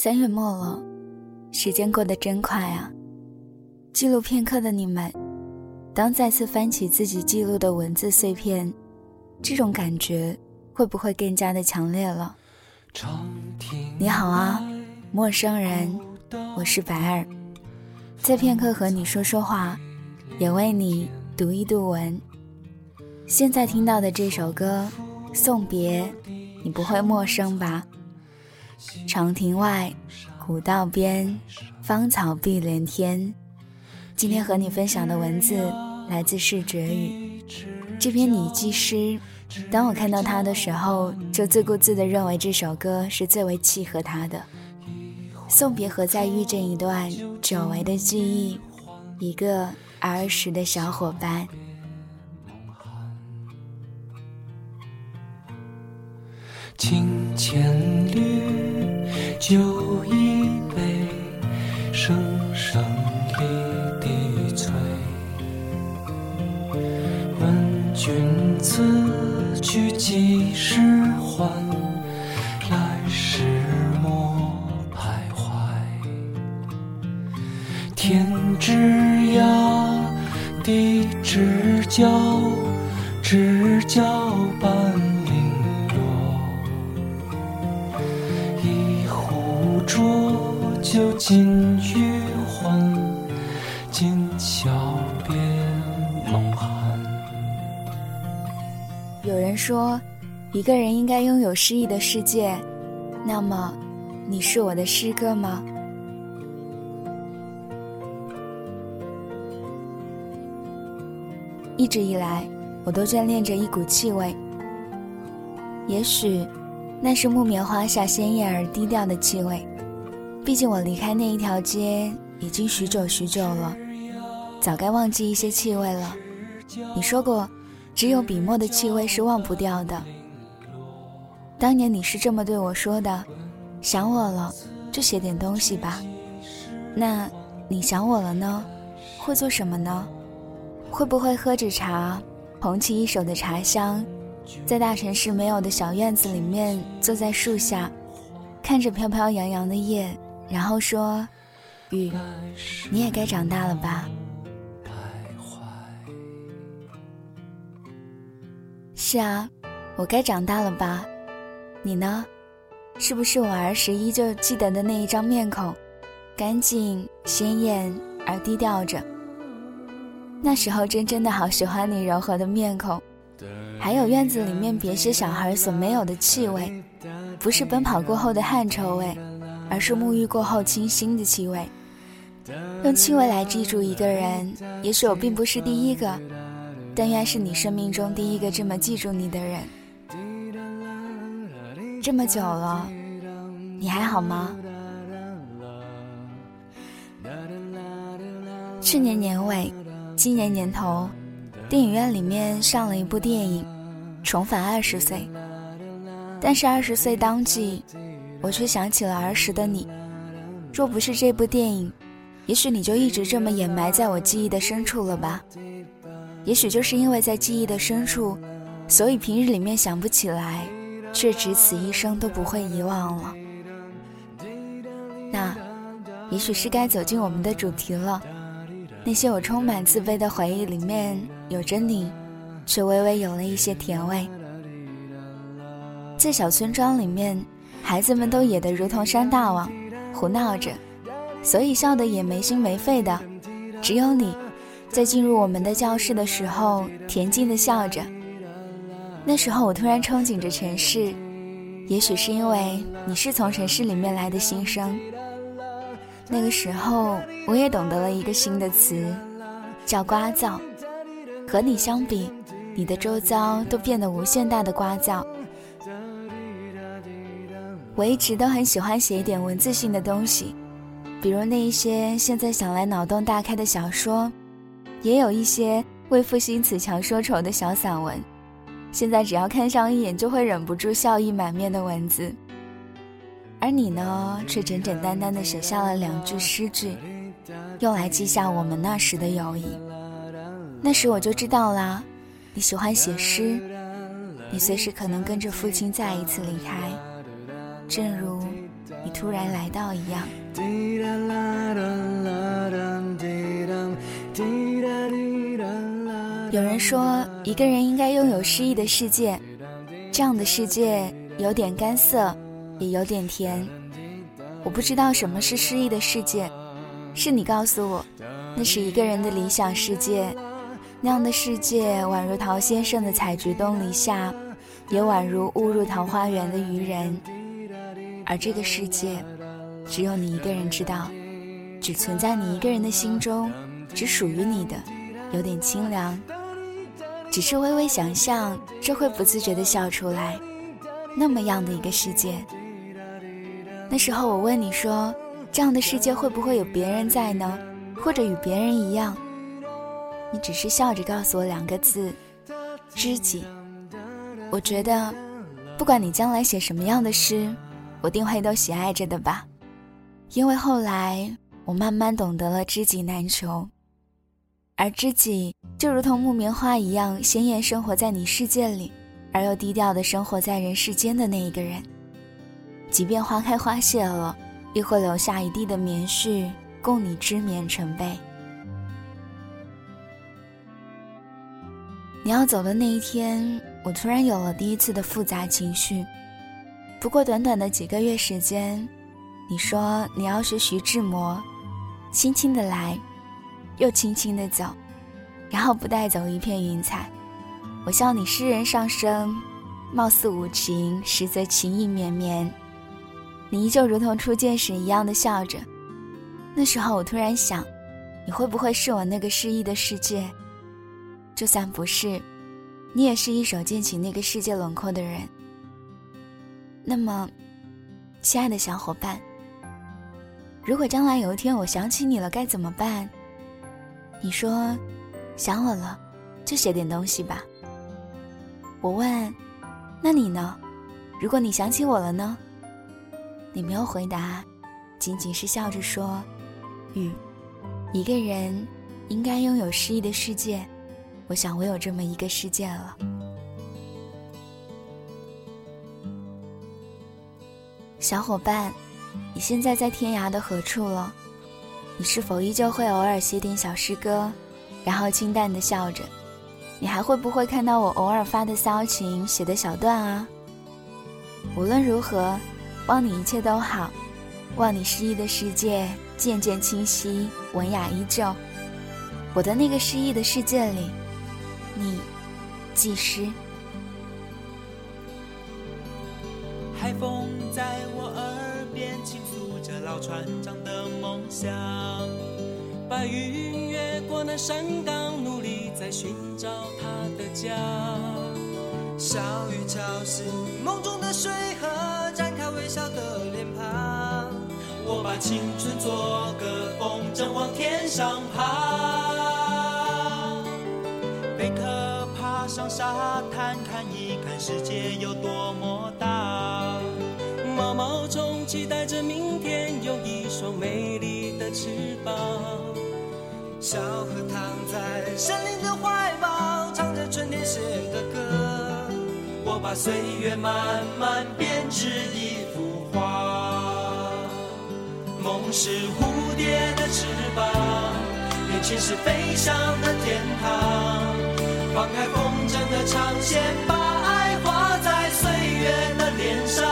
三月末了，时间过得真快啊！记录片刻的你们，当再次翻起自己记录的文字碎片，这种感觉会不会更加的强烈了？你好啊，陌生人，我是白儿，在片刻和你说说话，也为你读一读文。现在听到的这首歌《送别》，你不会陌生吧？长亭外，古道边，芳草碧连天。今天和你分享的文字来自是哲宇这篇拟记诗。当我看到它的时候，就自顾自地认为这首歌是最为契合它的。送别和再遇见一段久违的记忆，一个儿时的小伙伴。清浅绿。酒一杯，声声离滴催。问君此去几时还？来时莫徘徊。天之涯，地之角，浊酒尽余欢，今宵别梦寒。有人说，一个人应该拥有诗意的世界。那么，你是我的诗歌吗？一直以来，我都眷恋着一股气味。也许，那是木棉花下鲜艳而低调的气味。毕竟我离开那一条街已经许久许久了，早该忘记一些气味了。你说过，只有笔墨的气味是忘不掉的。当年你是这么对我说的：“想我了，就写点东西吧。”那，你想我了呢？会做什么呢？会不会喝着茶，捧起一手的茶香，在大城市没有的小院子里面，坐在树下，看着飘飘扬扬的叶？然后说：“雨，你也该长大了吧？”是啊，我该长大了吧？你呢？是不是我儿时依旧记得的那一张面孔，干净、鲜艳而低调着？那时候真真的好喜欢你柔和的面孔，还有院子里面别些小孩所没有的气味，不是奔跑过后的汗臭味。而是沐浴过后清新的气味。用气味来记住一个人，也许我并不是第一个，但愿是你生命中第一个这么记住你的人。这么久了，你还好吗？去年年尾，今年年头，电影院里面上了一部电影《重返二十岁》，但是二十岁当季。我却想起了儿时的你，若不是这部电影，也许你就一直这么掩埋在我记忆的深处了吧？也许就是因为在记忆的深处，所以平日里面想不起来，却只此一生都不会遗忘了。那，也许是该走进我们的主题了。那些我充满自卑的回忆里面，有着你，却微微有了一些甜味。在小村庄里面。孩子们都野得如同山大王，胡闹着，所以笑得也没心没肺的。只有你，在进入我们的教室的时候，恬静的笑着。那时候我突然憧憬着城市，也许是因为你是从城市里面来的新生。那个时候，我也懂得了一个新的词，叫聒噪。和你相比，你的周遭都变得无限大的聒噪。我一直都很喜欢写一点文字性的东西，比如那一些现在想来脑洞大开的小说，也有一些为赋新词强说愁的小散文。现在只要看上一眼就会忍不住笑意满面的文字。而你呢，却简简单单的写下了两句诗句，用来记下我们那时的友谊。那时我就知道啦，你喜欢写诗，你随时可能跟着父亲再一次离开。正如你突然来到一样。有人说，一个人应该拥有诗意的世界，这样的世界有点干涩，也有点甜。我不知道什么是诗意的世界，是你告诉我，那是一个人的理想世界。那样的世界，宛如陶先生的采菊东篱下，也宛如误入桃花源的渔人。而这个世界，只有你一个人知道，只存在你一个人的心中，只属于你的，有点清凉。只是微微想象，就会不自觉地笑出来。那么样的一个世界。那时候我问你说，这样的世界会不会有别人在呢？或者与别人一样？你只是笑着告诉我两个字：知己。我觉得，不管你将来写什么样的诗，我定会都喜爱着的吧。因为后来我慢慢懂得了知己难求，而知己就如同木棉花一样鲜艳生活在你世界里，而又低调的生活在人世间的那一个人。即便花开花谢了，亦会留下一地的棉絮，供你织棉成被。你要走的那一天，我突然有了第一次的复杂情绪。不过短短的几个月时间，你说你要学徐志摩，轻轻的来，又轻轻的走，然后不带走一片云彩。我笑你诗人上身，貌似无情，实则情意绵绵。你依旧如同初见时一样的笑着。那时候我突然想，你会不会是我那个失意的世界？就算不是，你也是一手建起那个世界轮廓的人。那么，亲爱的小伙伴，如果将来有一天我想起你了，该怎么办？你说，想我了，就写点东西吧。我问，那你呢？如果你想起我了呢？你没有回答，仅仅是笑着说：“雨，一个人应该拥有诗意的世界。”我想，我有这么一个世界了。小伙伴，你现在在天涯的何处了？你是否依旧会偶尔写点小诗歌，然后清淡的笑着？你还会不会看到我偶尔发的骚情写的小段啊？无论如何，望你一切都好，望你诗意的世界渐渐清晰，文雅依旧。我的那个诗意的世界里。你，技师。海风在我耳边倾诉着老船长的梦想，白云越过那山岗，努力在寻找他的家。小雨敲醒梦中的水和，微笑的脸庞。我把青春做个风筝，往天上爬。贝壳爬上沙滩看一看，世界有多么大。毛毛虫期待着明天有一双美丽的翅膀。小河躺在森林的怀抱，唱着春天写的歌。我把岁月慢慢编织一。梦是蝴蝶的翅膀，年轻是飞翔的天堂。放开风筝的长线，把爱画在岁月的脸上。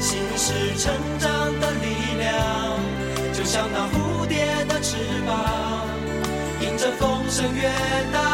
心是成长的力量，就像那蝴蝶的翅膀，迎着风声越大，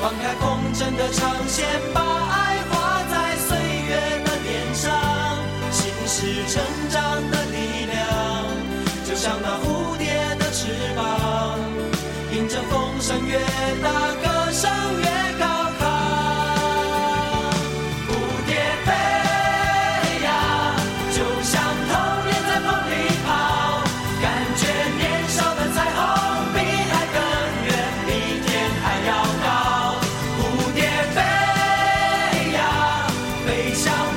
放开风筝的长线，把爱画在岁月的脸上。心是成长的力量，就像那 Cháu